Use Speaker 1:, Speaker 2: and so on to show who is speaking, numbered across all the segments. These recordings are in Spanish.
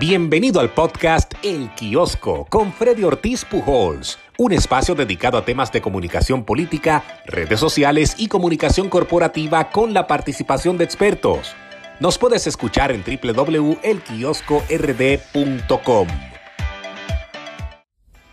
Speaker 1: Bienvenido al podcast El Kiosco con Freddy Ortiz Pujols, un espacio dedicado a temas de comunicación política, redes sociales y comunicación corporativa con la participación de expertos. Nos puedes escuchar en www.elkioscord.com.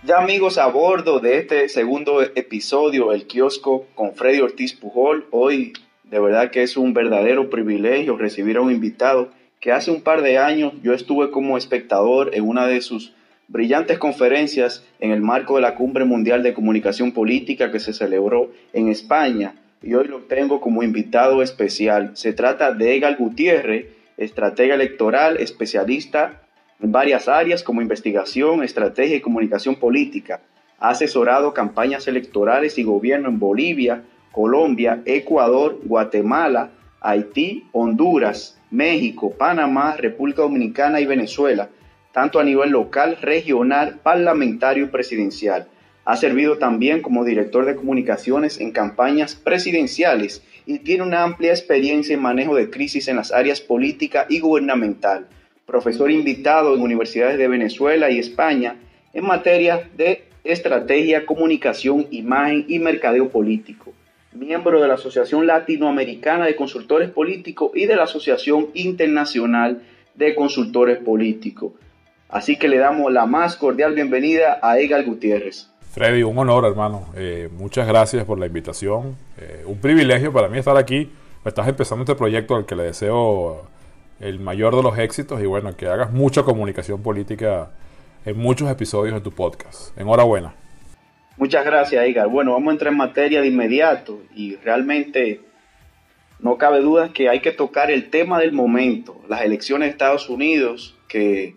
Speaker 2: Ya amigos a bordo de este segundo episodio, El Kiosco con Freddy Ortiz Pujol, hoy de verdad que es un verdadero privilegio recibir a un invitado que hace un par de años yo estuve como espectador en una de sus brillantes conferencias en el marco de la Cumbre Mundial de Comunicación Política que se celebró en España y hoy lo tengo como invitado especial. Se trata de Egal Gutiérrez, estratega electoral, especialista en varias áreas como investigación, estrategia y comunicación política. Ha asesorado campañas electorales y gobierno en Bolivia, Colombia, Ecuador, Guatemala, Haití, Honduras, México, Panamá, República Dominicana y Venezuela, tanto a nivel local, regional, parlamentario y presidencial. Ha servido también como director de comunicaciones en campañas presidenciales y tiene una amplia experiencia en manejo de crisis en las áreas política y gubernamental. Profesor invitado en universidades de Venezuela y España en materia de estrategia, comunicación, imagen y mercadeo político miembro de la Asociación Latinoamericana de Consultores Políticos y de la Asociación Internacional de Consultores Políticos. Así que le damos la más cordial bienvenida a Egal Gutiérrez.
Speaker 3: Freddy, un honor, hermano. Eh, muchas gracias por la invitación. Eh, un privilegio para mí estar aquí. Estás empezando este proyecto al que le deseo el mayor de los éxitos y bueno, que hagas mucha comunicación política en muchos episodios de tu podcast. Enhorabuena.
Speaker 2: Muchas gracias, Igar. Bueno, vamos a entrar en materia de inmediato y realmente no cabe duda que hay que tocar el tema del momento, las elecciones de Estados Unidos que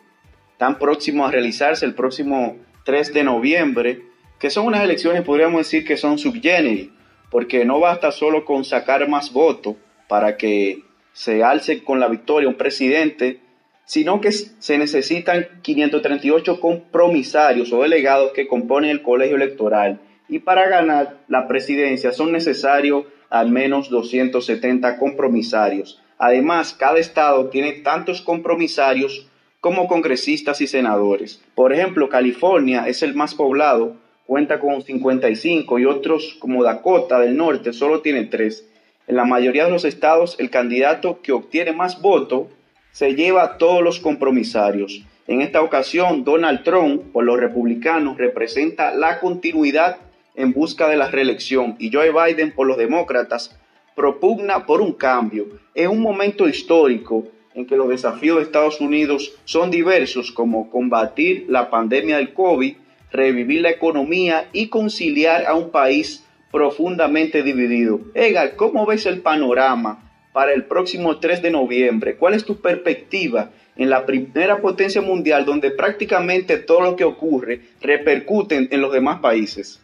Speaker 2: están próximos a realizarse el próximo 3 de noviembre, que son unas elecciones, podríamos decir que son subgénero, porque no basta solo con sacar más votos para que se alce con la victoria un presidente, sino que se necesitan 538 compromisarios o delegados que componen el colegio electoral y para ganar la presidencia son necesarios al menos 270 compromisarios. Además, cada estado tiene tantos compromisarios como congresistas y senadores. Por ejemplo, California es el más poblado, cuenta con 55 y otros como Dakota del Norte solo tiene 3. En la mayoría de los estados, el candidato que obtiene más votos se lleva todos los compromisarios. En esta ocasión, Donald Trump, por los republicanos, representa la continuidad en busca de la reelección y Joe Biden, por los demócratas, propugna por un cambio. En un momento histórico en que los desafíos de Estados Unidos son diversos, como combatir la pandemia del COVID, revivir la economía y conciliar a un país profundamente dividido. Edgar, ¿cómo ves el panorama para el próximo 3 de noviembre? ¿Cuál es tu perspectiva en la primera potencia mundial donde prácticamente todo lo que ocurre repercute en los demás países?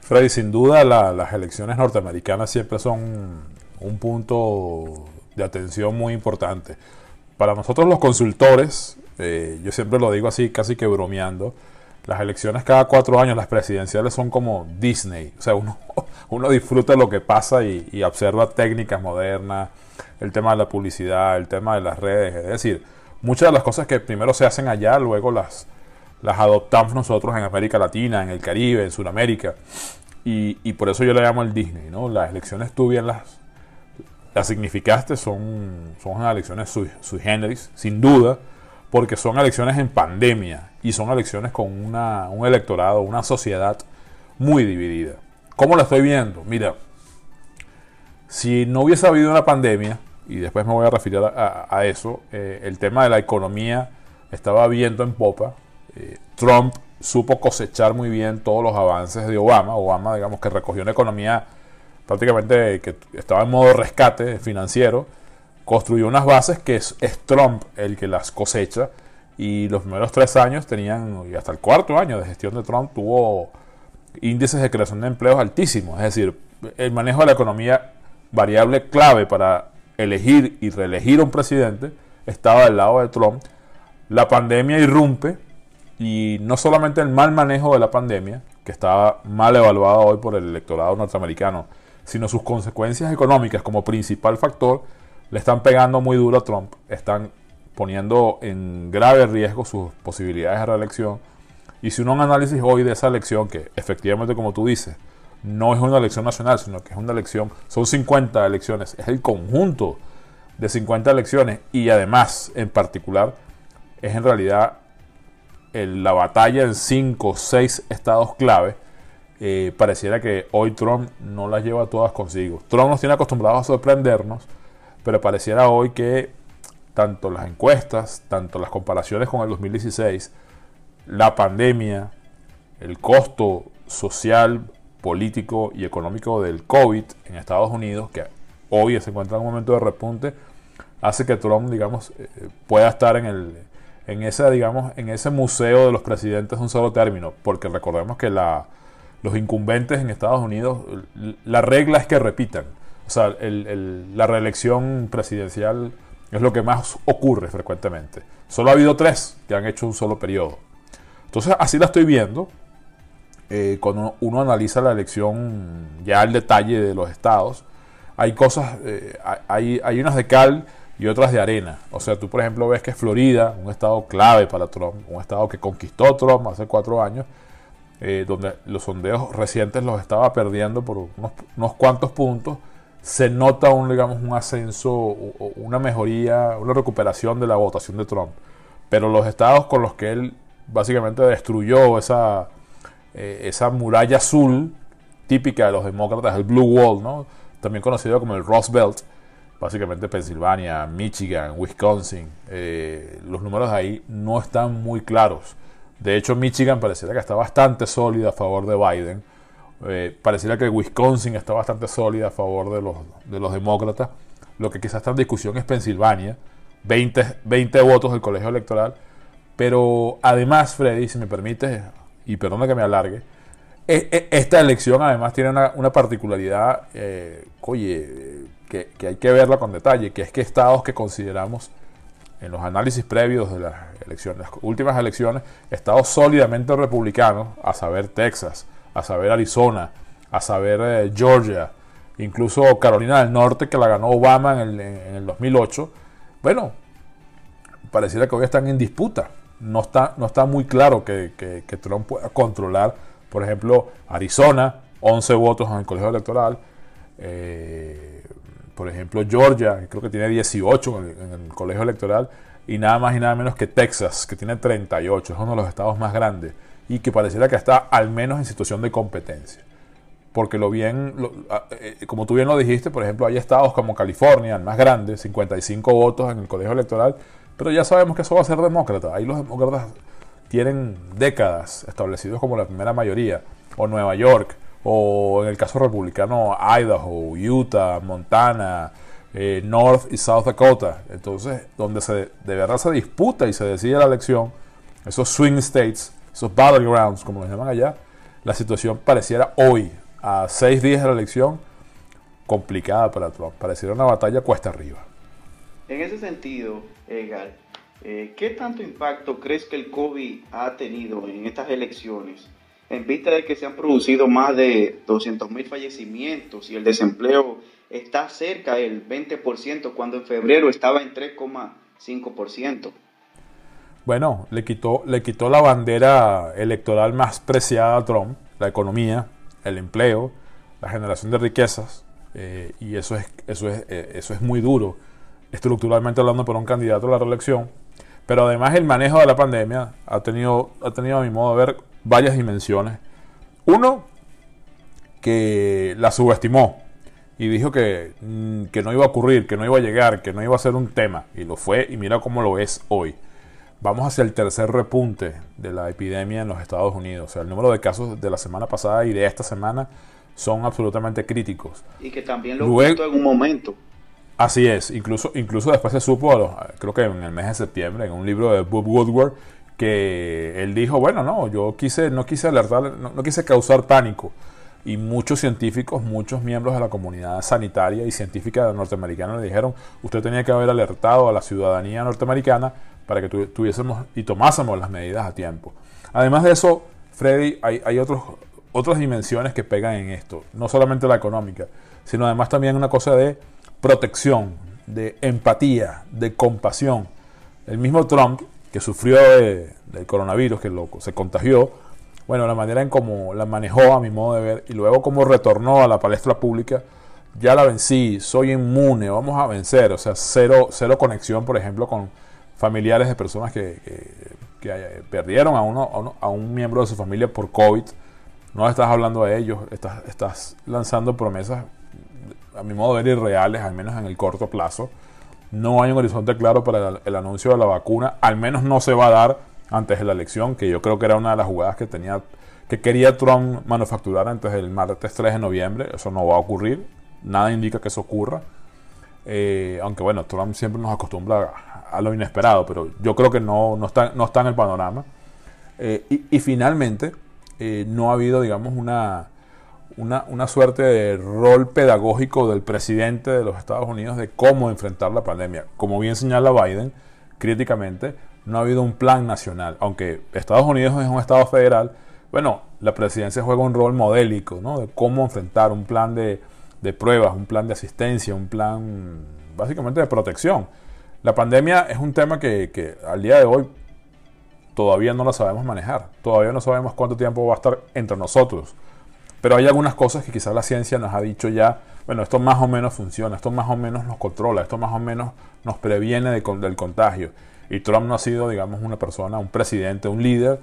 Speaker 3: Freddy, sin duda las elecciones norteamericanas siempre son un punto de atención muy importante. Para nosotros los consultores, eh, yo siempre lo digo así, casi que bromeando, las elecciones cada cuatro años, las presidenciales son como Disney. O sea, uno, uno disfruta lo que pasa y, observa técnicas modernas, el tema de la publicidad, el tema de las redes. Es decir, muchas de las cosas que primero se hacen allá, luego las, las adoptamos nosotros en América Latina, en el Caribe, en Sudamérica. Y, y por eso yo le llamo el Disney. ¿no? Las elecciones tú bien las, las significaste, son, son elecciones sui, sui generis, sin duda porque son elecciones en pandemia y son elecciones con un electorado, una sociedad muy dividida. ¿Cómo la estoy viendo? Mira, si no hubiese habido una pandemia, y después me voy a referir a, eso, eh, el tema de la economía estaba viendo en popa. Eh, Trump supo cosechar muy bien todos los avances de Obama. Obama, digamos, que recogió una economía prácticamente que estaba en modo rescate financiero construyó unas bases que es, Trump el que las cosecha y los primeros tres años tenían, y hasta el cuarto año de gestión de Trump tuvo índices de creación de empleos altísimos. Es decir, el manejo de la economía variable clave para elegir y reelegir a un presidente estaba del lado de Trump. La pandemia irrumpe y no solamente el mal manejo de la pandemia, que estaba mal evaluado hoy por el electorado norteamericano, sino sus consecuencias económicas como principal factor le están pegando muy duro a Trump, están poniendo en grave riesgo sus posibilidades de reelección. Y si uno un análisis hoy de esa elección, que efectivamente, como tú dices, no es una elección nacional, sino que es una elección, son 50 elecciones, es el conjunto de 50 elecciones y además, en particular, es en realidad la batalla en 5 o 6 estados clave. Eh, pareciera que hoy Trump no las lleva todas consigo. Trump nos tiene acostumbrados a sorprendernos, pero pareciera hoy que tanto las encuestas, tanto las comparaciones con el 2016, la pandemia, el costo social, político y económico del COVID en Estados Unidos, que hoy se encuentra en un momento de repunte, hace que Trump, digamos, eh, pueda estar en el en ese, digamos, en ese museo de los presidentes de un solo término, porque recordemos que la, los incumbentes en Estados Unidos, la regla es que repitan. O sea, la reelección presidencial es lo que más ocurre frecuentemente. Solo ha habido tres que han hecho un solo periodo. Entonces, así la estoy viendo. Eh, cuando uno analiza la elección ya al detalle de los estados, hay cosas, eh, hay, hay unas de cal y otras de arena. O sea, tú por ejemplo ves que Florida, un estado clave para Trump, un estado que conquistó Trump hace cuatro años, eh, donde los sondeos recientes los estaba perdiendo por unos, cuantos puntos, se nota un, digamos, un ascenso, una mejoría, una recuperación de la votación de Trump. Pero los estados con los que él básicamente destruyó esa, eh, esa muralla azul típica de los demócratas, el Blue Wall, ¿no? también conocido como el Rust Belt, básicamente Pensilvania, Michigan, Wisconsin, eh, los números ahí no están muy claros. De hecho, Michigan pareciera que está bastante sólida a favor de Biden. Eh, pareciera que Wisconsin está bastante sólida a favor de los, de los demócratas. Lo que quizás está en discusión es Pensilvania. 20, 20 votos del colegio electoral. Pero además, Freddy, si me permite, y perdona que me alargue, e, e, esta elección además tiene una, particularidad, eh, oye, que, hay que verla con detalle, que es que estados que consideramos en los análisis previos de las elecciones, las últimas elecciones, estados sólidamente republicanos, a saber Texas, a saber Arizona, a saber eh, Georgia, incluso Carolina del Norte, que la ganó Obama en el, 2008, bueno, pareciera que hoy están en disputa. No está, no está muy claro que, que Trump pueda controlar, por ejemplo, Arizona, 11 votos en el colegio electoral, eh, por ejemplo, Georgia, creo que tiene 18 en el, colegio electoral, y nada más y nada menos que Texas, que tiene 38, es uno de los estados más grandes, y que pareciera que está al menos en situación de competencia. Porque lo bien, eh, como tú bien lo dijiste, por ejemplo, hay estados como California, el más grande, 55 votos en el colegio electoral, pero ya sabemos que eso va a ser demócrata. Ahí los demócratas tienen décadas establecidos como la primera mayoría, o Nueva York, o en el caso republicano Idaho, Utah, Montana, eh, North y South Dakota. Entonces, donde se, de verdad se disputa y se decide la elección, esos swing states, esos battlegrounds, como los llaman allá, la situación pareciera hoy, a seis días de la elección, complicada para Trump. Pareciera una batalla cuesta arriba.
Speaker 2: En ese sentido, Edgar, eh, ¿qué tanto impacto crees que el COVID ha tenido en estas elecciones? en vista de que se han producido más de 200.000 fallecimientos y el desempleo está cerca del 20% cuando en febrero estaba en 3,5%.
Speaker 3: Bueno, le quitó, le quitó la bandera electoral más preciada a Trump, la economía, el empleo, la generación de riquezas, eh, y eso es, eso, es, eh, eso es muy duro, estructuralmente hablando, por un candidato a la reelección. Pero además el manejo de la pandemia ha tenido, ha tenido a mi modo de ver, varias dimensiones. Uno, que la subestimó y dijo que, mm, que, no iba a ocurrir, que no iba a llegar, que no iba a ser un tema. Y lo fue y mira cómo lo es hoy. Vamos hacia el tercer repunte de la epidemia en los Estados Unidos. O sea, el número de casos de la semana pasada y de esta semana son absolutamente críticos.
Speaker 2: Y que también lo Luego, en un momento.
Speaker 3: Así es, incluso, incluso después se supo, creo que en el mes de septiembre, en un libro de Bob Woodward, que él dijo, bueno, no, yo quise, no quise alertar, no, quise causar pánico. Y muchos científicos, muchos miembros de la comunidad sanitaria y científica norteamericana le dijeron, usted tenía que haber alertado a la ciudadanía norteamericana para que tuviésemos y tomásemos las medidas a tiempo. Además de eso, Freddy, hay, otros, otras dimensiones que pegan en esto, no solamente la económica, sino además también una cosa de protección, de empatía, de compasión el mismo Trump, que sufrió del coronavirus, que lo, se contagió, bueno, la manera en cómo la manejó a mi modo de ver y luego cómo retornó a la palestra pública, ya la vencí, soy inmune, vamos a vencer, o sea, cero, cero conexión, por ejemplo, con familiares de personas que, que, perdieron a, uno, a, un miembro de su familia por COVID. No estás hablando de ellos, estás, estás lanzando promesas, a mi modo de ver, irreales, al menos en el corto plazo. No hay un horizonte claro para el, anuncio de la vacuna, al menos no se va a dar antes de la elección, que yo creo que era una de las jugadas que tenía que quería Trump manufacturar antes del martes 3 de noviembre. Eso no va a ocurrir. Nada indica que eso ocurra. Eh, aunque bueno, Trump siempre nos acostumbra a, lo inesperado, pero yo creo que no, no, está, no está en el panorama. Eh, y, finalmente, eh, no ha habido, digamos, una, una, una, suerte de rol pedagógico del presidente de los Estados Unidos de cómo enfrentar la pandemia. Como bien señala Biden, críticamente, no ha habido un plan nacional. Aunque Estados Unidos es un Estado federal, bueno, la presidencia juega un rol modélico, ¿no? De cómo enfrentar un plan de, de pruebas, un plan de asistencia, un plan básicamente de protección. La pandemia es un tema que, al día de hoy todavía no la sabemos manejar, todavía no sabemos cuánto tiempo va a estar entre nosotros, pero hay algunas cosas que quizás la ciencia nos ha dicho ya, bueno, esto más o menos funciona, esto más o menos nos controla, esto más o menos nos previene del contagio. Y Trump no ha sido, digamos, una persona, un presidente, un líder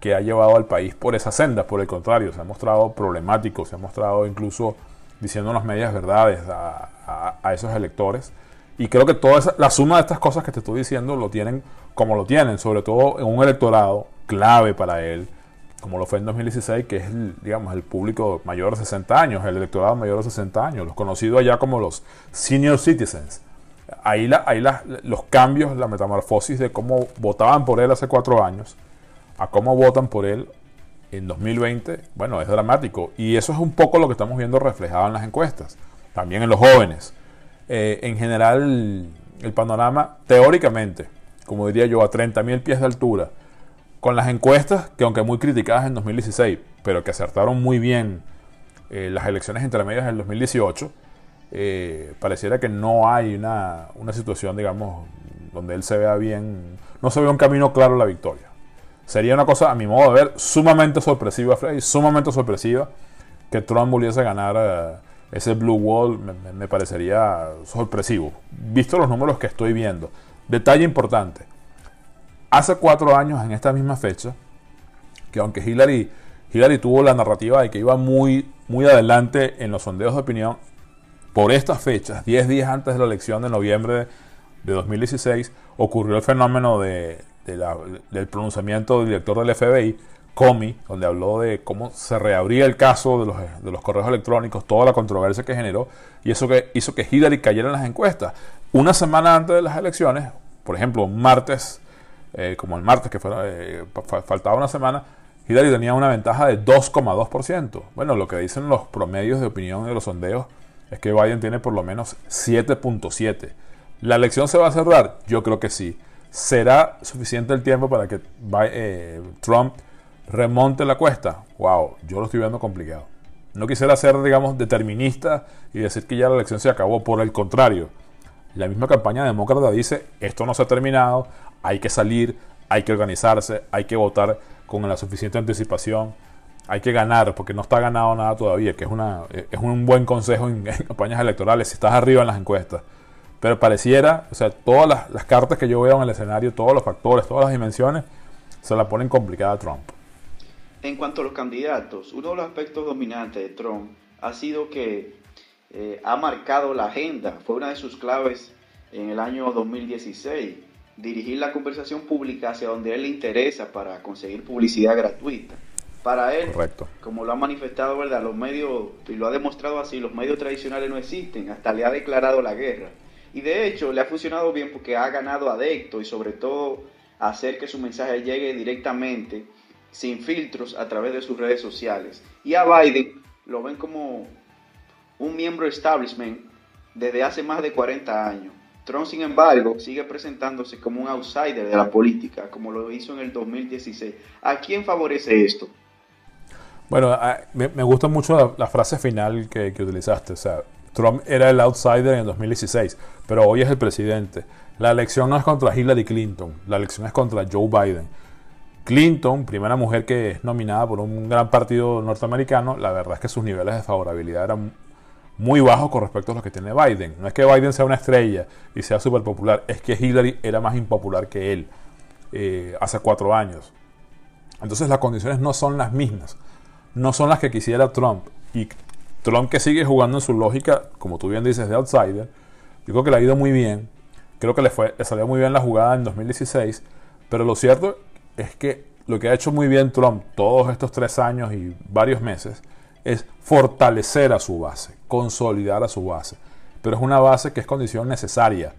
Speaker 3: que ha llevado al país por esa senda, por el contrario, se ha mostrado problemático, se ha mostrado incluso diciendo unas medias verdades a, esos electores. Y creo que toda la suma de estas cosas que te estoy diciendo lo tienen como lo tienen, sobre todo en un electorado clave para él, como lo fue en 2016, que es el, digamos, el público mayor de 60 años, el electorado mayor de 60 años, los conocidos allá como los senior citizens. Ahí, la, ahí los cambios, la metamorfosis de cómo votaban por él hace cuatro años a cómo votan por él en 2020, bueno, es dramático. Y eso es un poco lo que estamos viendo reflejado en las encuestas, también en los jóvenes. Eh, en general, el panorama, teóricamente, como diría yo, a 30.000 pies de altura, con las encuestas, que aunque muy criticadas en 2016, pero que acertaron muy bien eh, las elecciones intermedias en 2018, eh, pareciera que no hay una, una situación, digamos, donde él se vea bien, no se ve un camino claro a la victoria. Sería una cosa, a mi modo de ver, sumamente sorpresiva, Freddy, sumamente sorpresiva que Trump volviese a ganar ese Blue Wall, me, parecería sorpresivo, visto los números que estoy viendo. Detalle importante, hace cuatro años, en esta misma fecha, que aunque Hillary, Hillary tuvo la narrativa de que iba muy, muy adelante en los sondeos de opinión, por estas fechas, 10 días antes de la elección de noviembre de 2016, ocurrió el fenómeno de, del pronunciamiento del director del FBI, Comey, donde habló de cómo se reabría el caso de los, de los correos electrónicos, toda la controversia que generó, y eso que hizo que Hillary cayera en las encuestas. Una semana antes de las elecciones, por ejemplo, un martes, eh, como el martes que eh, faltaba una semana, Hillary tenía una ventaja de 2,2%. Bueno, lo que dicen los promedios de opinión de los sondeos es que Biden tiene por lo menos 7.7. ¿La elección se va a cerrar? Yo creo que sí. ¿Será suficiente el tiempo para que eh, Trump remonte la cuesta? Wow, yo lo estoy viendo complicado. No quisiera ser, digamos, determinista y decir que ya la elección se acabó. Por el contrario, la misma campaña demócrata dice, esto no se ha terminado, hay que salir, hay que organizarse, hay que votar con la suficiente anticipación, hay que ganar, porque no está ganado nada todavía, que es, una, es un buen consejo en campañas electorales, si estás arriba en las encuestas. Pero pareciera, o sea, todas las, cartas que yo veo en el escenario, todos los factores, todas las dimensiones, se la ponen complicada a Trump.
Speaker 2: En cuanto a los candidatos, uno de los aspectos dominantes de Trump ha sido que eh, ha marcado la agenda, fue una de sus claves en el año 2016, dirigir la conversación pública hacia donde él le interesa para conseguir publicidad gratuita. Para él, como lo ha manifestado, ¿verdad? Los medios, y lo ha demostrado así, los medios tradicionales no existen, hasta le ha declarado la guerra. Y de hecho le ha funcionado bien porque ha ganado adepto y sobre todo hacer que su mensaje llegue directamente, sin filtros, a través de sus redes sociales. Y a Biden lo ven como un miembro establishment desde hace más de 40 años. Trump, sin embargo, sigue presentándose como un outsider de la política, como lo hizo en el 2016. ¿A quién favorece esto?
Speaker 3: Bueno, me, gusta mucho la, frase final que, que utilizaste. O sea, Trump era el outsider en el 2016, pero hoy es el presidente. La elección no es contra Hillary Clinton, la elección es contra Joe Biden. Clinton, primera mujer que es nominada por un gran partido norteamericano, la verdad es que sus niveles de favorabilidad eran muy bajos con respecto a los que tiene Biden. No es que Biden sea una estrella y sea súper popular, es que Hillary era más impopular que él eh, hace cuatro años. Entonces las condiciones no son las mismas, no son las que quisiera Trump. Y Trump que sigue jugando en su lógica, como tú bien dices, de outsider, yo creo que le ha ido muy bien. Creo que le, fue, le salió muy bien la jugada en 2016. Pero lo cierto es que lo que ha hecho muy bien Trump todos estos tres años y varios meses es fortalecer a su base, consolidar a su base. Pero es una base que es condición necesaria,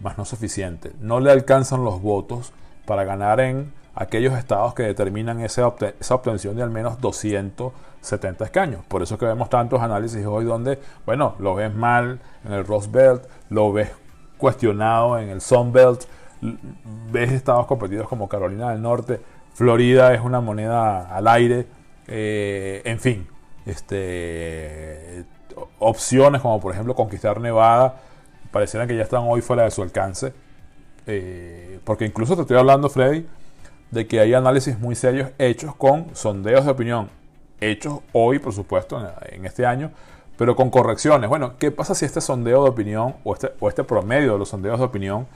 Speaker 3: más no suficiente. No le alcanzan los votos para ganar en aquellos estados que determinan esa, obtención de al menos 270 escaños. Por eso que vemos tantos análisis hoy donde, bueno, lo ves mal en el Rust Belt, lo ves cuestionado en el Sun Belt, ves estados competidos como Carolina del Norte, Florida es una moneda al aire, eh, en fin, este, opciones como por ejemplo conquistar Nevada, parecieran que ya están hoy fuera de su alcance. Eh, porque incluso te estoy hablando, Freddy, de que hay análisis muy serios hechos con sondeos de opinión, hechos hoy, por supuesto, en, este año, pero con correcciones. Bueno, ¿qué pasa si este sondeo de opinión o este, o este promedio de los sondeos de opinión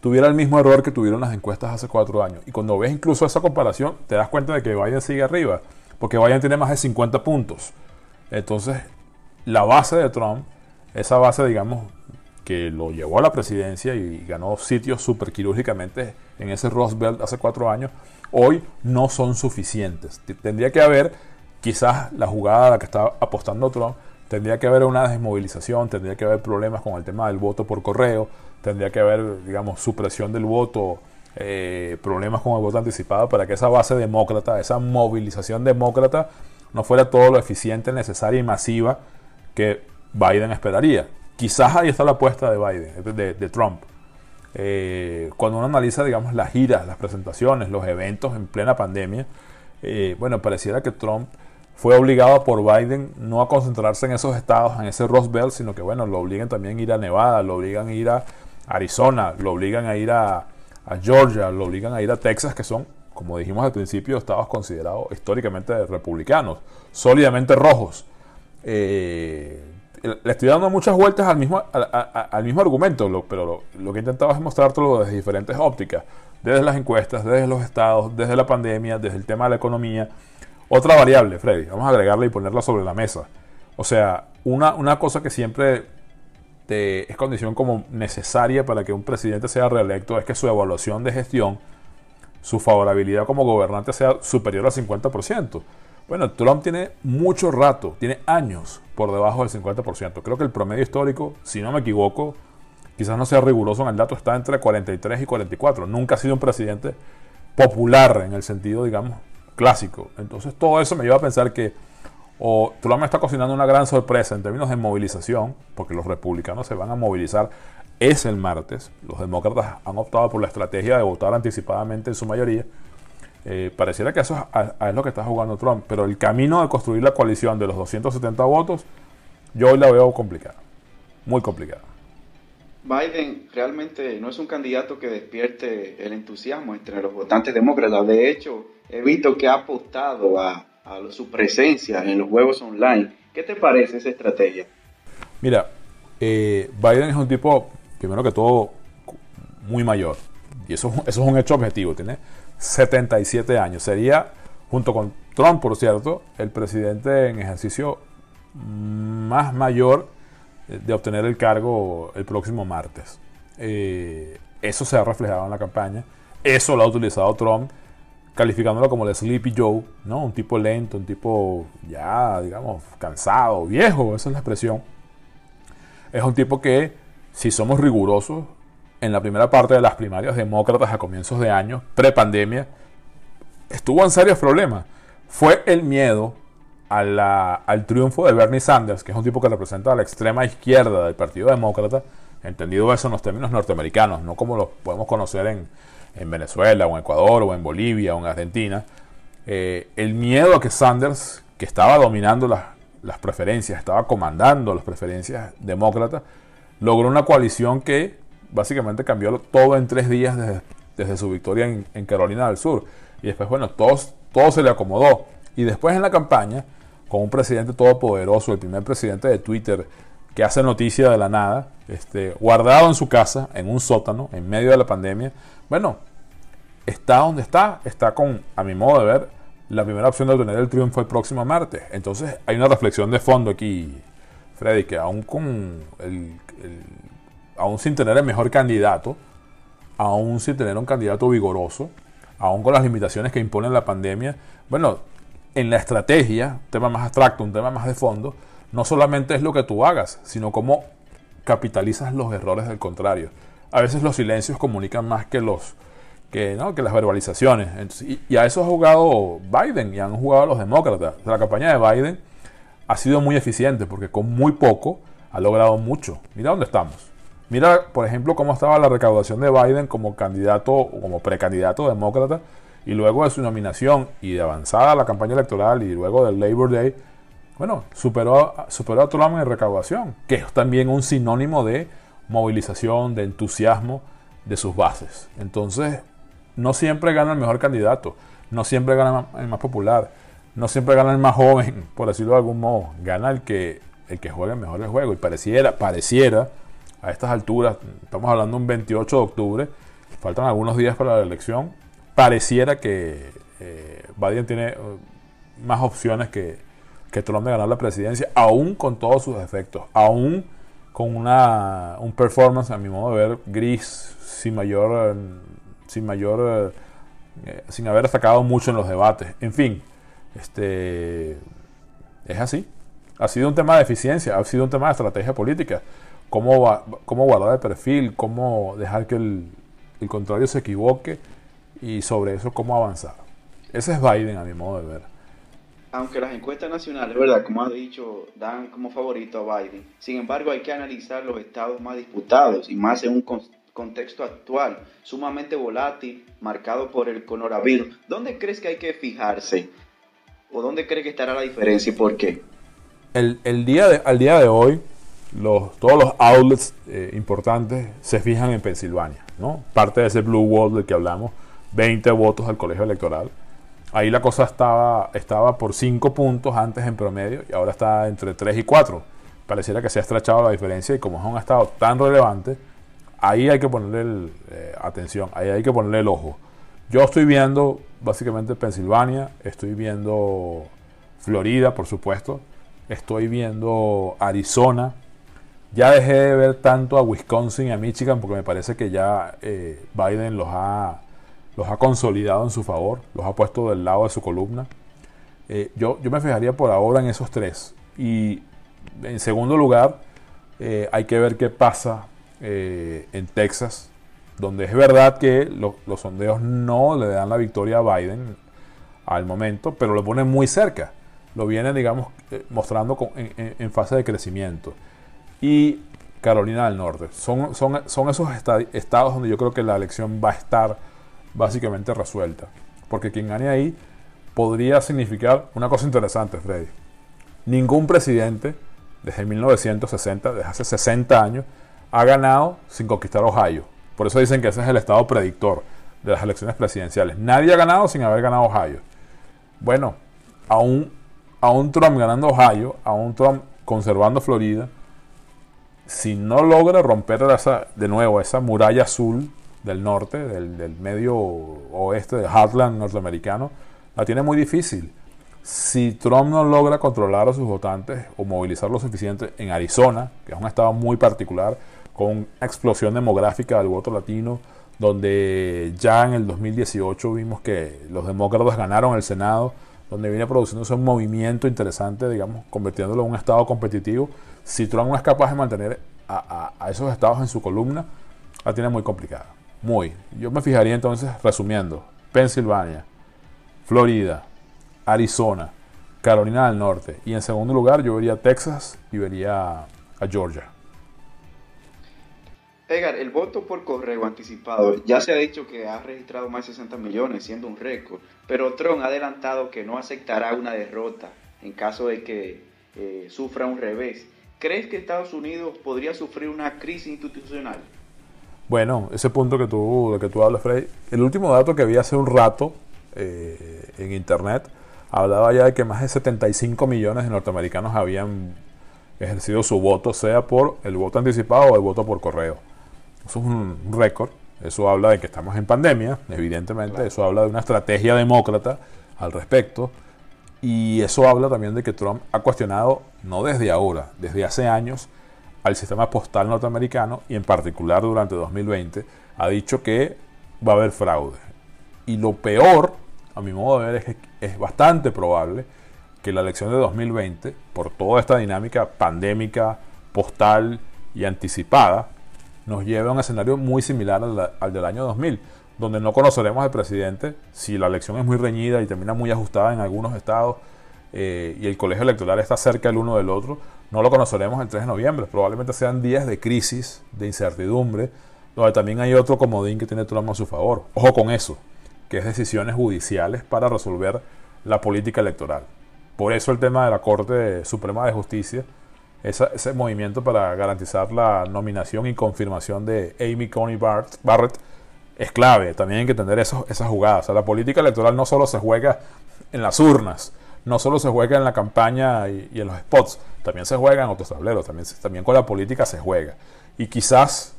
Speaker 3: tuviera el mismo error que tuvieron las encuestas hace cuatro años? Y cuando ves incluso esa comparación, te das cuenta de que Biden sigue arriba, porque Biden tiene más de 50 puntos. Entonces, la base de Trump, esa base, digamos, que lo llevó a la presidencia y ganó sitios super quirúrgicamente en ese Roosevelt hace cuatro años, hoy no son suficientes. Tendría que haber, quizás la jugada a la que está apostando Trump, tendría que haber una desmovilización, tendría que haber problemas con el tema del voto por correo, tendría que haber, digamos, supresión del voto, eh, problemas con el voto anticipado para que esa base demócrata, esa movilización demócrata, no fuera todo lo eficiente, necesaria y masiva que Biden esperaría. Quizás ahí está la apuesta de Biden, de, Trump. Eh, cuando uno analiza, digamos, las giras, las presentaciones, los eventos en plena pandemia, eh, bueno, pareciera que Trump fue obligado por Biden no a concentrarse en esos estados, en ese Rust Belt, sino que, bueno, lo obligan también a ir a Nevada, lo obligan a ir a Arizona, lo obligan a ir a, Georgia, lo obligan a ir a Texas, que son, como dijimos al principio, estados considerados históricamente republicanos, sólidamente rojos. Eh, le estoy dando muchas vueltas al mismo, al, mismo argumento, pero lo, que he intentado es mostrártelo desde diferentes ópticas, desde las encuestas, desde los estados, desde la pandemia, desde el tema de la economía. Otra variable, Freddy, vamos a agregarla y ponerla sobre la mesa. O sea, una, una cosa que siempre es condición como necesaria para que un presidente sea reelecto es que su evaluación de gestión, su favorabilidad como gobernante sea superior al 50%. Bueno, Trump tiene mucho rato, tiene años por debajo del 50%. Creo que el promedio histórico, si no me equivoco, quizás no sea riguroso en el dato, está entre 43 y 44. Nunca ha sido un presidente popular en el sentido, digamos, clásico. Entonces todo eso me lleva a pensar que o Trump está cocinando una gran sorpresa en términos de movilización, porque los republicanos se van a movilizar es el martes. Los demócratas han optado por la estrategia de votar anticipadamente en su mayoría eh, pareciera que eso es, lo que está jugando Trump, pero el camino de construir la coalición de los 270 votos, yo hoy la veo complicada, muy complicada.
Speaker 2: Biden realmente no es un candidato que despierte el entusiasmo entre los votantes demócratas. De hecho, he visto que ha apostado a, su presencia en los juegos online. ¿Qué te parece esa estrategia?
Speaker 3: Mira, eh, Biden es un tipo, primero que todo, muy mayor. Y eso, es un hecho objetivo. Tiene 77 años. Sería, junto con Trump, por cierto, el presidente en ejercicio más mayor de obtener el cargo el próximo martes. Eh, eso se ha reflejado en la campaña. Eso lo ha utilizado Trump, calificándolo como el Sleepy Joe, ¿no? Un tipo lento, un tipo ya, digamos, cansado, viejo, esa es la expresión. Es un tipo que, si somos rigurosos, en la primera parte de las primarias demócratas a comienzos de año, pre-pandemia, estuvo en serios problemas. Fue el miedo al triunfo de Bernie Sanders, que es un tipo que representa a la extrema izquierda del Partido Demócrata, entendido eso en los términos norteamericanos, no como lo podemos conocer en, Venezuela, o en Ecuador, o en Bolivia, o en Argentina. Eh, el miedo a que Sanders, que estaba dominando las, las preferencias, estaba comandando las preferencias demócratas, logró una coalición que básicamente cambió todo en tres días desde, su victoria en, Carolina del Sur. Y después, bueno, todo, todo se le acomodó. Y después en la campaña, con un presidente todopoderoso, el primer presidente de Twitter, que hace noticia de la nada, este, guardado en su casa, en un sótano, en medio de la pandemia, bueno, está donde está, está con, a mi modo de ver, la primera opción de obtener el triunfo el próximo martes. Entonces hay una reflexión de fondo aquí, Freddy, que aún con el, aún sin tener el mejor candidato, aún sin tener un candidato vigoroso, aún con las limitaciones que impone la pandemia, bueno, en la estrategia, un tema más abstracto, un tema más de fondo, no solamente es lo que tú hagas, sino cómo capitalizas los errores del contrario. A veces los silencios comunican más que los que, ¿no? que las verbalizaciones. y, a eso ha jugado Biden y han jugado los demócratas. La campaña de Biden ha sido muy eficiente porque con muy poco ha logrado mucho. Mira dónde estamos. Mira, por ejemplo, cómo estaba la recaudación de Biden como candidato o como precandidato demócrata y luego de su nominación y de avanzada la campaña electoral y luego del Labor Day, bueno, superó, superó a Trump en recaudación, que es también un sinónimo de movilización, de entusiasmo de sus bases. Entonces, no siempre gana el mejor candidato, no siempre gana el más popular, no siempre gana el más joven, por decirlo de algún modo, gana el que, el que juega mejor el juego. Y pareciera, pareciera, a estas alturas, estamos hablando un 28 de octubre, faltan algunos días para la elección, pareciera que eh, Biden tiene uh, más opciones que, que Trump de ganar la presidencia, aún con todos sus efectos, aún con una, un performance, a mi modo de ver, gris, sin mayor, sin mayor, eh, sin haber sacado mucho en los debates. En fin, este, es así. Ha sido un tema de eficiencia, ha sido un tema de estrategia política. Cómo, cómo guardar el perfil, cómo dejar que el, el contrario se equivoque y sobre eso cómo avanzar. Ese es Biden a mi modo de ver.
Speaker 2: Aunque las encuestas nacionales, ¿verdad? Como ha dicho, dan como favorito a Biden. Sin embargo, hay que analizar los estados más disputados y más en un contexto actual, sumamente volátil, marcado por el coronavirus. ¿Dónde crees que hay que fijarse? ¿O dónde crees que estará la diferencia y por qué?
Speaker 3: El, el día de, al día de hoy, los, todos los outlets eh, importantes se fijan en Pensilvania, ¿no? Parte de ese Blue Wall del que hablamos, 20 votos al colegio electoral. Ahí la cosa estaba, estaba por 5 puntos antes en promedio y ahora está entre 3 y 4. Pareciera que se ha estrechado la diferencia y como es un estado tan relevante, ahí hay que ponerle eh, atención, ahí hay que ponerle el ojo. Yo estoy viendo básicamente Pensilvania, estoy viendo Florida, por supuesto, estoy viendo Arizona, ya dejé de ver tanto a Wisconsin y a Michigan porque me parece que ya eh, Biden los ha, los ha consolidado en su favor, los ha puesto del lado de su columna. Eh, yo, yo me fijaría por ahora en esos tres. Y en segundo lugar, hay que ver qué pasa en Texas, donde es verdad que los sondeos no le dan la victoria a Biden al momento, pero lo ponen muy cerca. Lo viene, digamos, mostrando en fase de crecimiento y Carolina del Norte. Son, son, son esos estados donde yo creo que la elección va a estar básicamente resuelta. Porque quien gane ahí podría significar una cosa interesante, Freddy. Ningún presidente desde 1960, desde hace 60 años, ha ganado sin conquistar Ohio. Por eso dicen que ese es el estado predictor de las elecciones presidenciales. Nadie ha ganado sin haber ganado Ohio. Bueno, a un, a un Trump ganando Ohio, a un Trump conservando Florida, si no logra romper de nuevo esa muralla azul del norte, del, medio oeste, del Heartland norteamericano, la tiene muy difícil. Si Trump no logra controlar a sus votantes o movilizar lo suficiente en Arizona, que es un estado muy particular, con una explosión demográfica del voto latino, donde ya en el 2018 vimos que los demócratas ganaron el Senado, donde viene produciéndose un movimiento interesante, digamos, convirtiéndolo en un estado competitivo, si Trump no es capaz de mantener a, esos estados en su columna, la tiene muy complicada. Muy. Yo me fijaría entonces, resumiendo, Pensilvania, Florida, Arizona, Carolina del Norte. Y en segundo lugar yo vería Texas y vería a Georgia.
Speaker 2: Edgar, el voto por correo anticipado ya se ha dicho que ha registrado más de 60 millones, siendo un récord, pero Trump ha adelantado que no aceptará una derrota en caso de que eh, sufra un revés. ¿Crees que Estados Unidos podría sufrir una crisis institucional?
Speaker 3: Bueno, ese punto que tú, de que tú hablas, Freddy, el último dato que vi hace un rato eh, en internet hablaba ya de que más de 75 millones de norteamericanos habían ejercido su voto, sea por el voto anticipado o el voto por correo. Eso es un récord. Eso habla de que estamos en pandemia, evidentemente. Eso habla de una estrategia demócrata al respecto. Y eso habla también de que Trump ha cuestionado, no desde ahora, desde hace años, al sistema postal norteamericano y en particular durante 2020 ha dicho que va a haber fraude. Y lo peor, a mi modo de ver, es que es bastante probable que la elección de 2020, por toda esta dinámica pandémica, postal y anticipada, nos lleve a un escenario muy similar al, del año 2000, donde no conoceremos al presidente si la elección es muy reñida y termina muy ajustada en algunos estados eh, y el colegio electoral está cerca el uno del otro, no lo conoceremos el 3 de noviembre. Probablemente sean días de crisis, de incertidumbre, donde también hay otro comodín que tiene Trump a su favor. Ojo con eso, que es decisiones judiciales para resolver la política electoral. Por eso el tema de la Corte Suprema de Justicia, ese movimiento para garantizar la nominación y confirmación de Amy Coney Barrett, es clave. También hay que entender esas jugadas. la política electoral no solo se juega en las urnas, no solo se juega en la campaña y, en los spots, también se juega en otros tableros, también, con la política se juega. Y quizás,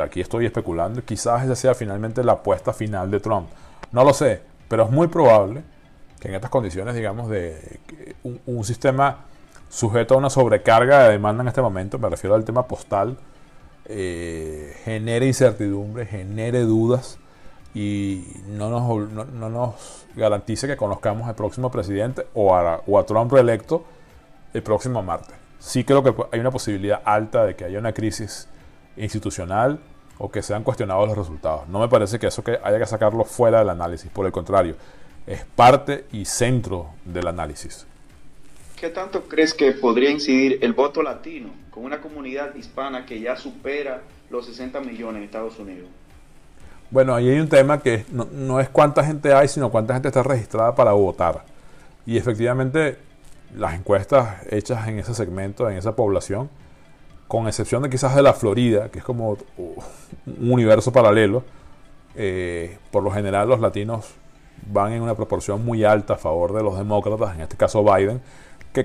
Speaker 3: aquí estoy especulando, quizás esa sea finalmente la apuesta final de Trump. No lo sé, pero es muy probable que en estas condiciones, digamos, de un, sistema sujeto a una sobrecarga de demanda en este momento, me refiero al tema postal, eh, genere incertidumbre, genere dudas y no nos, no, nos garantice que conozcamos al próximo presidente o a, o a Trump reelecto el próximo martes. Sí creo que hay una posibilidad alta de que haya una crisis institucional o que sean cuestionados los resultados. No me parece que eso que haya que sacarlo fuera del análisis, por el contrario, es parte y centro del análisis.
Speaker 2: ¿Qué tanto crees que podría incidir el voto latino con una comunidad hispana que ya supera los 60 millones en Estados Unidos?
Speaker 3: Bueno, ahí hay un tema que no, es cuánta gente hay, sino cuánta gente está registrada para votar. Y efectivamente, las encuestas hechas en ese segmento, en esa población, con excepción de quizás de la Florida, que es como un universo paralelo, eh, por lo general los latinos van en una proporción muy alta a favor de los demócratas, en este caso Biden,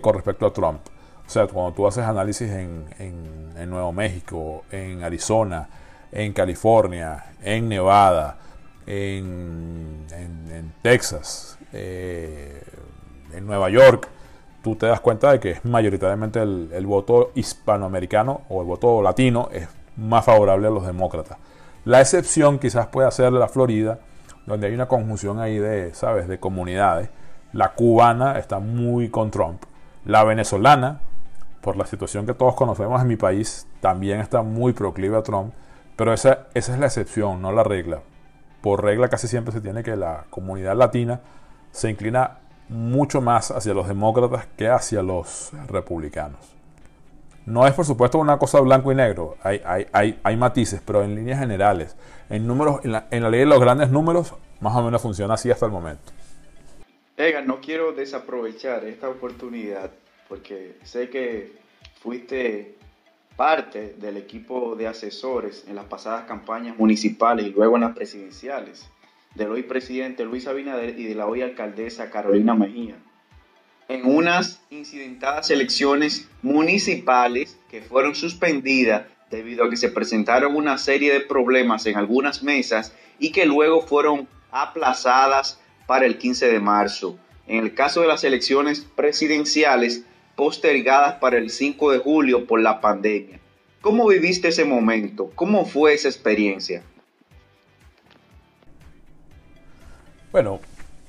Speaker 3: con respecto a Trump. O sea, cuando tú haces análisis en, Nuevo México, en Arizona, en California, en Nevada, en, Texas, eh, en Nueva York, tú te das cuenta de que mayoritariamente el, voto hispanoamericano o el voto latino es más favorable a los demócratas. La excepción quizás puede ser la Florida, donde hay una conjunción ahí de, ¿sabes?, de comunidades. La cubana está muy con Trump. La venezolana, por la situación que todos conocemos en mi país, también está muy proclive a Trump. Pero esa, esa es la excepción, no la regla. Por regla casi siempre se tiene que la comunidad latina se inclina mucho más hacia los demócratas que hacia los republicanos. No es por supuesto una cosa blanco y negro, hay, hay, hay, matices, pero en líneas generales, en, números, en, la, en la ley de los grandes números, más o menos funciona así hasta el momento.
Speaker 2: Egan, no quiero desaprovechar esta oportunidad porque sé que fuiste parte del equipo de asesores en las pasadas campañas municipales y luego en las presidenciales del hoy presidente Luis Abinader y de la hoy alcaldesa Carolina Mejía. En unas incidentadas elecciones municipales que fueron suspendidas debido a que se presentaron una serie de problemas en algunas mesas y que luego fueron aplazadas para el 15 de marzo. En el caso de las elecciones presidenciales, postergadas para el 5 de julio por la pandemia. ¿Cómo viviste ese momento? ¿Cómo fue esa experiencia?
Speaker 3: Bueno,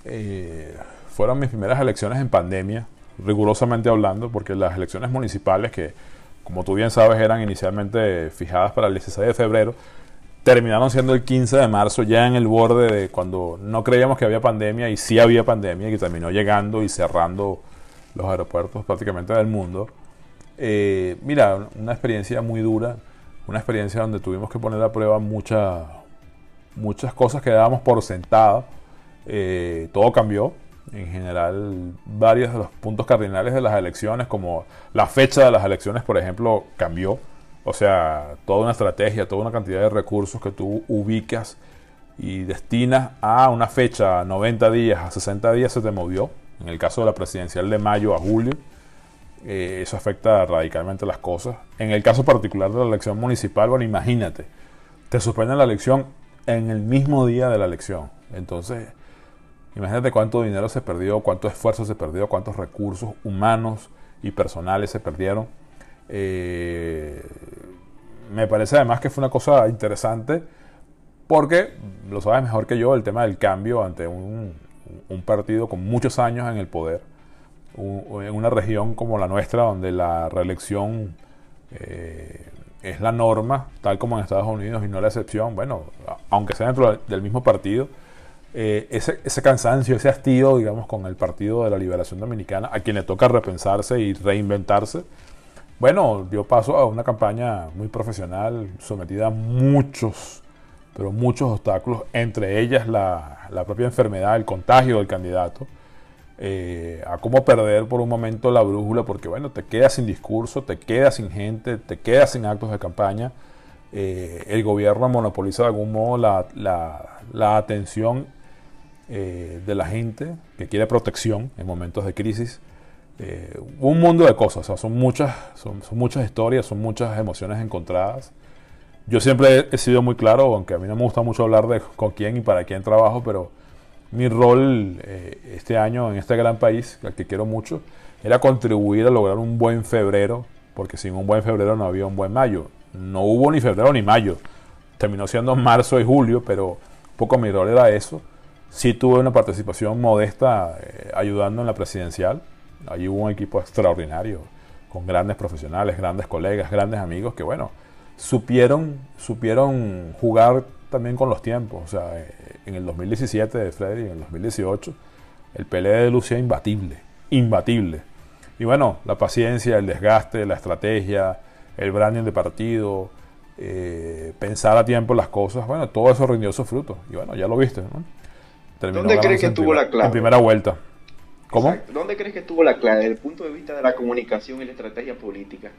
Speaker 3: eh, fueron mis primeras elecciones en pandemia, rigurosamente hablando, porque las elecciones municipales, que como tú bien sabes eran inicialmente fijadas para el 16 de febrero, terminaron siendo el 15 de marzo, ya en el borde de cuando no creíamos que había pandemia y sí había pandemia, y terminó llegando y cerrando los aeropuertos prácticamente del mundo. Eh, mira, una experiencia muy dura, una experiencia donde tuvimos que poner a prueba muchas muchas cosas que dábamos por sentado. Eh, todo cambió. En general, varios de los puntos cardinales de las elecciones, como la fecha de las elecciones, por ejemplo, cambió. O sea, toda una estrategia, toda una cantidad de recursos que tú ubicas y destinas a una fecha, 90 días, a 60 días se te movió. En el caso de la presidencial de mayo a julio, eh, eso afecta radicalmente las cosas. En el caso particular de la elección municipal, bueno, imagínate, te suspenden la elección en el mismo día de la elección. Entonces, imagínate cuánto dinero se perdió, cuánto esfuerzo se perdió, cuántos recursos humanos y personales se perdieron. Eh, me parece además que fue una cosa interesante porque, lo sabes mejor que yo, el tema del cambio ante un, partido con muchos años en el poder, en una región como la nuestra, donde la reelección eh, es la norma, tal como en Estados Unidos y no la excepción, bueno, aunque sea dentro del mismo partido, eh, ese, ese, cansancio, ese hastío, digamos, con el Partido de la Liberación Dominicana, a quien le toca repensarse y reinventarse, bueno, dio paso a una campaña muy profesional, sometida a muchos, pero muchos obstáculos, entre ellas la, propia enfermedad, el contagio del candidato, eh, a cómo perder por un momento la brújula, porque bueno, te quedas sin discurso, te quedas sin gente, te quedas sin actos de campaña. Eh, el gobierno monopoliza de algún modo la atención eh, de la gente que quiere protección en momentos de crisis. Eh, un mundo de cosas, son, muchas, son, muchas historias, son muchas emociones encontradas. Yo siempre he, sido muy claro, aunque a mí no me gusta mucho hablar de con quién y para quién trabajo, pero mi rol eh, este año en este gran país, al que quiero mucho, era contribuir a lograr un buen febrero, porque sin un buen febrero no había un buen mayo. No hubo ni febrero ni mayo. Terminó siendo marzo y julio, pero un poco mi rol era eso Sí tuve una participación modesta eh, ayudando en la presidencial. Allí hubo un equipo extraordinario, con grandes profesionales, grandes colegas, grandes amigos que, bueno, supieron, supieron jugar también con los tiempos. O sea, eh, en el 2017 de Freddy, en el 2018, el PLD de lucía imbatible, imbatible. Y bueno, la paciencia, el desgaste, la estrategia, el branding de partido, eh, pensar a tiempo las cosas, bueno, todo eso rindió su fruto. Y bueno, ya lo viste, ¿no?
Speaker 2: ¿Dónde crees que estuvo la clave?
Speaker 3: En primera vuelta. ¿Cómo?
Speaker 2: ¿Dónde crees que estuvo la clave desde el punto de vista de la comunicación y la estrategia política?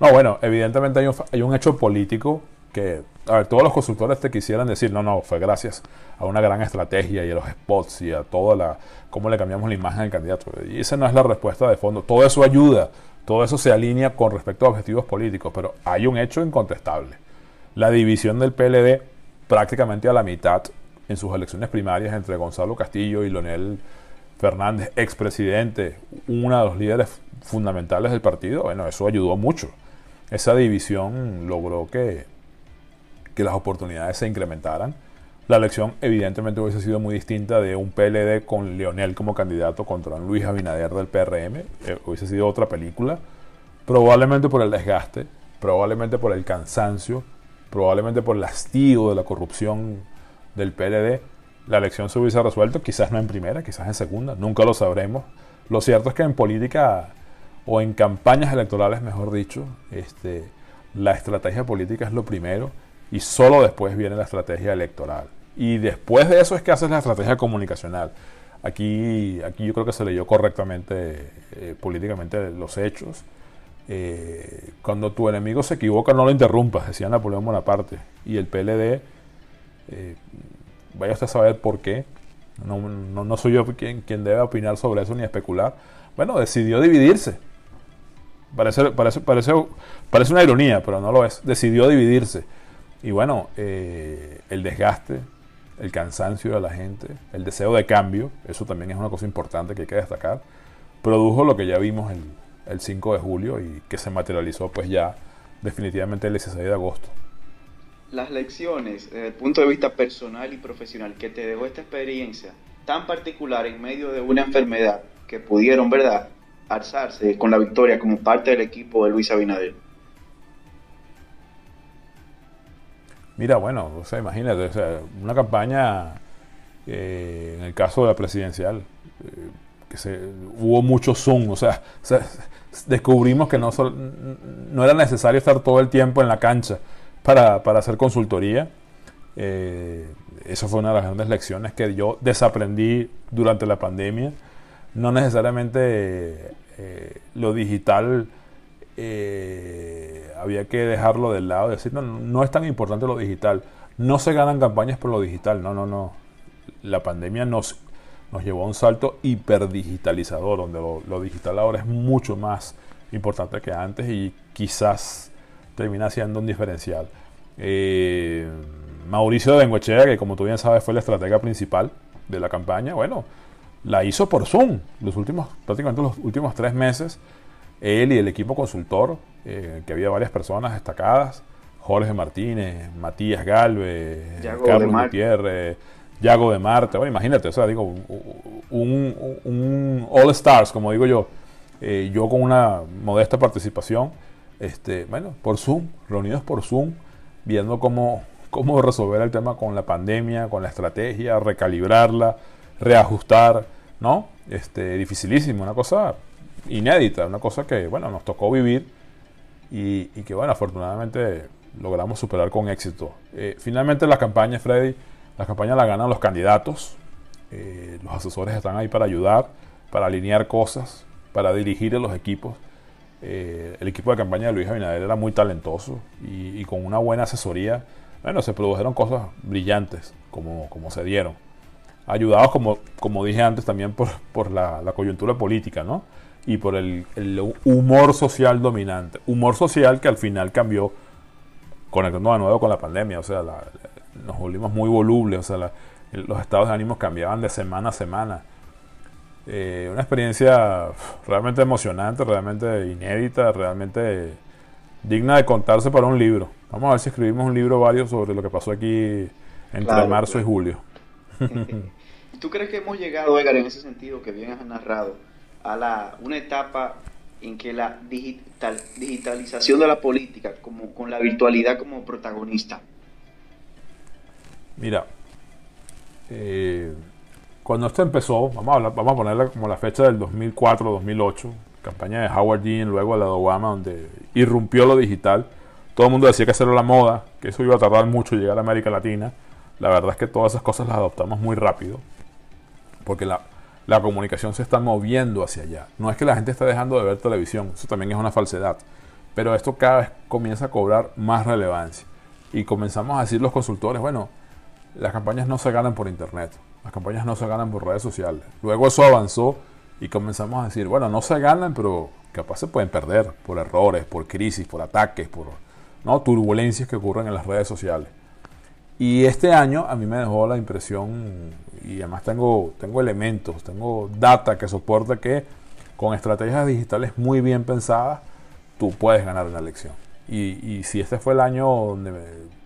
Speaker 3: No, bueno, evidentemente hay un, hecho político que, a ver, todos los consultores te quisieran decir, no, no, fue gracias a una gran estrategia y a los spots y a toda la, cómo le cambiamos la imagen al candidato. Y esa no es la respuesta de fondo. Todo eso ayuda, todo eso se alinea con respecto a objetivos políticos, pero hay un hecho incontestable. La división del PLD prácticamente a la mitad en sus elecciones primarias entre Gonzalo Castillo y Leonel Fernández, expresidente, uno de los líderes fundamentales del partido, bueno, eso ayudó mucho. Esa división logró que, que las oportunidades se incrementaran. La elección evidentemente hubiese sido muy distinta de un PLD con Leonel como candidato contra Luis Abinader del PRM. Eh, hubiese sido otra película. Probablemente por el desgaste, probablemente por el cansancio, probablemente por el hastío de la corrupción del PLD, la elección se hubiese resuelto, quizás no en primera, quizás en segunda, nunca lo sabremos. Lo cierto es que en política o en campañas electorales, mejor dicho, este, la estrategia política es lo primero y solo después viene la estrategia electoral. Y después de eso es que haces la estrategia comunicacional. Aquí, aquí yo creo que se leyó correctamente eh, políticamente los hechos. Eh, cuando tu enemigo se equivoca no lo interrumpas, decía Napoleón Bonaparte. Y el PLD eh, vaya usted a saber por qué. No, no, soy yo quien, quien, debe opinar sobre eso ni especular. Bueno, decidió dividirse. Parece, parece, parece, parece una ironía, pero no lo es. Decidió dividirse. Y bueno, eh, el desgaste, el cansancio de la gente, el deseo de cambio, eso también es una cosa importante que hay que destacar, produjo lo que ya vimos el, el 5 de julio y que se materializó pues ya definitivamente el 16 de agosto
Speaker 2: las lecciones desde el punto de vista personal y profesional que te dejó esta experiencia tan particular en medio de una enfermedad que pudieron, ¿verdad?, alzarse con la victoria como parte del equipo de Luis Abinader?
Speaker 3: Mira, bueno, o sea, imagínate, una campaña, eh, en el caso de la presidencial, eh, que se, hubo mucho Zoom, o sea, descubrimos que no, no era necesario estar todo el tiempo en la cancha para, para hacer consultoría. Eh, eso fue una de las grandes lecciones que yo desaprendí durante la pandemia. No necesariamente eh, lo digital eh, había que dejarlo del lado decir, no, no es tan importante lo digital. No se ganan campañas por lo digital, no, no, no. La pandemia nos, nos llevó a un salto hiperdigitalizador, donde lo, digital ahora es mucho más importante que antes y quizás termina siendo un diferencial. Eh, Mauricio de Bengochea, que como tú bien sabes fue la estratega principal de la campaña, bueno, la hizo por Zoom los últimos, prácticamente los últimos tres meses. Él y el equipo consultor, eh, que había varias personas destacadas, Jorge Martínez, Matías Galvez, Carlos Gutiérrez, Yago de Marte, bueno, imagínate, o sea, digo, un, All Stars, como digo yo, eh, yo con una modesta participación, este, bueno, por Zoom, reunidos por Zoom, viendo cómo, cómo resolver el tema con la pandemia, con la estrategia, recalibrarla, reajustar, ¿no? Este, dificilísimo, una cosa inédita, una cosa que, bueno, nos tocó vivir y, que, bueno, afortunadamente logramos superar con éxito. Eh, finalmente la campaña, Freddy, la campaña la ganan los candidatos, eh, los asesores están ahí para ayudar, para alinear cosas, para dirigir a los equipos. Eh, el equipo de campaña de Luis Abinader era muy talentoso y, con una buena asesoría, bueno, se produjeron cosas brillantes como, como se dieron. Ayudados, como, como dije antes, también por, por la, la coyuntura política, ¿no? y por el, humor social dominante. Humor social que al final cambió conectando de nuevo con la pandemia. O sea, nos volvimos muy volubles. O sea, los estados de ánimo cambiaban de semana a semana. Eh, una experiencia realmente emocionante, realmente inédita, realmente digna de contarse para un libro. Vamos a ver si escribimos un libro varios sobre lo que pasó aquí entre marzo y julio.
Speaker 2: ¿Tú crees que hemos llegado, Edgar, en ese sentido que bien has narrado? a la, una etapa en que la digital, digitalización de la política, como, con la virtualidad como protagonista?
Speaker 3: Mira, eh, cuando esto empezó, vamos a, hablar, vamos a ponerla como la fecha del 2004-2008, campaña de Howard Dean, luego la de Obama, donde irrumpió lo digital. Todo el mundo decía que era la moda, que eso iba a tardar mucho llegar a América Latina. La verdad es que todas esas cosas las adoptamos muy rápido, porque la, la comunicación se está moviendo hacia allá. No es que la gente esté dejando de ver televisión, eso también es una falsedad. Pero esto cada vez comienza a cobrar más relevancia. Y comenzamos a decir los consultores, bueno, las campañas no se ganan por internet, las campañas no se ganan por redes sociales. Luego eso avanzó y comenzamos a decir, bueno, no se ganan, pero capaz se pueden perder por errores, por crisis, por ataques, por ¿no? turbulencias que ocurren en las redes sociales. Y este año a mí me dejó la impresión, y además tengo, tengo elementos, tengo data que soporta que con estrategias digitales muy bien pensadas, tú puedes ganar una elección. Y, si este fue el año donde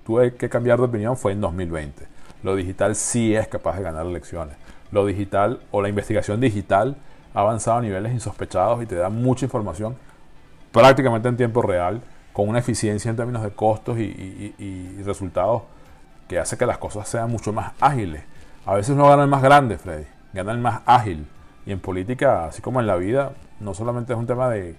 Speaker 3: tuve que cambiar de opinión, fue en 2020. Lo digital sí es capaz de ganar elecciones. Lo digital o la investigación digital ha avanzado a niveles insospechados y te da mucha información prácticamente en tiempo real, con una eficiencia en términos de costos y, resultados que hace que las cosas sean mucho más ágiles. A veces no gana el más grande, Freddy, gana el más ágil. Y en política, así como en la vida, no solamente es un tema de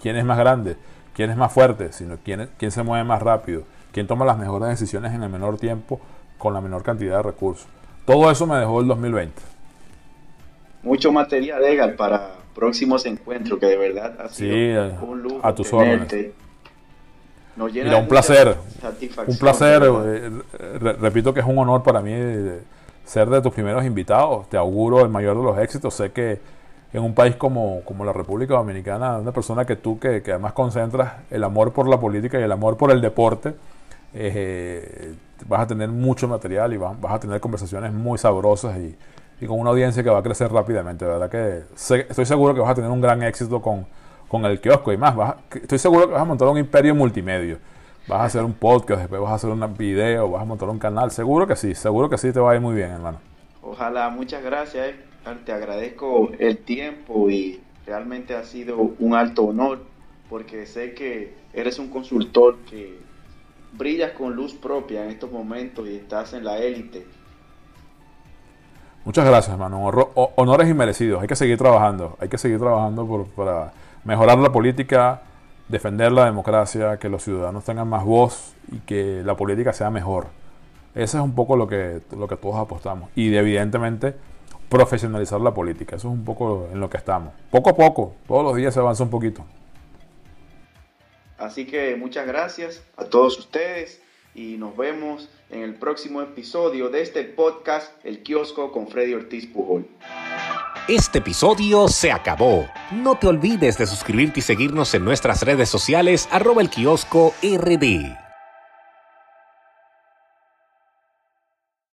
Speaker 3: quién es más grande, quién es más fuerte, sino quién, quién se mueve más rápido, quién toma las mejores decisiones en el menor tiempo con la menor cantidad de recursos. Todo eso me dejó el 2020.
Speaker 2: Mucho material, Edgar, para próximos encuentros, que de verdad ha sido un lujo
Speaker 3: a tus órdenes un placer. Un placer. Eh, repito que es un honor para mí eh, ser de tus primeros invitados. Te auguro el mayor de los éxitos. Sé que en un país como, como la República Dominicana, una persona que tú, que, además concentras el amor por la política y el amor por el deporte, eh, vas a tener mucho material y vas, a tener conversaciones muy sabrosas y, con una audiencia que va a crecer rápidamente. ¿verdad? que Estoy seguro que vas a tener un gran éxito con con el kiosco y más. estoy seguro que vas a montar un imperio multimedia. Vas a hacer un podcast, después vas a hacer un video, vas a montar un canal. Seguro que sí, seguro que sí te va a ir muy bien, hermano.
Speaker 2: Ojalá, muchas gracias. Te agradezco el tiempo y realmente ha sido un alto honor porque sé que eres un consultor que brillas con luz propia en estos momentos y estás en la élite.
Speaker 3: Muchas gracias, hermano. Honores inmerecidos. Hay que seguir trabajando. Hay que seguir trabajando para mejorar la política, defender la democracia, que los ciudadanos tengan más voz y que la política sea mejor. Eso es un poco lo que, lo que todos apostamos. Y evidentemente profesionalizar la política. Eso es un poco en lo que estamos. Poco a poco, todos los días se avanza un poquito.
Speaker 2: Así que muchas gracias a todos ustedes y nos vemos en el próximo episodio de este podcast El Kiosco con Freddy Ortiz Pujol.
Speaker 1: Este episodio se acabó. No te olvides de suscribirte y seguirnos en nuestras redes sociales arroba el kiosco rd.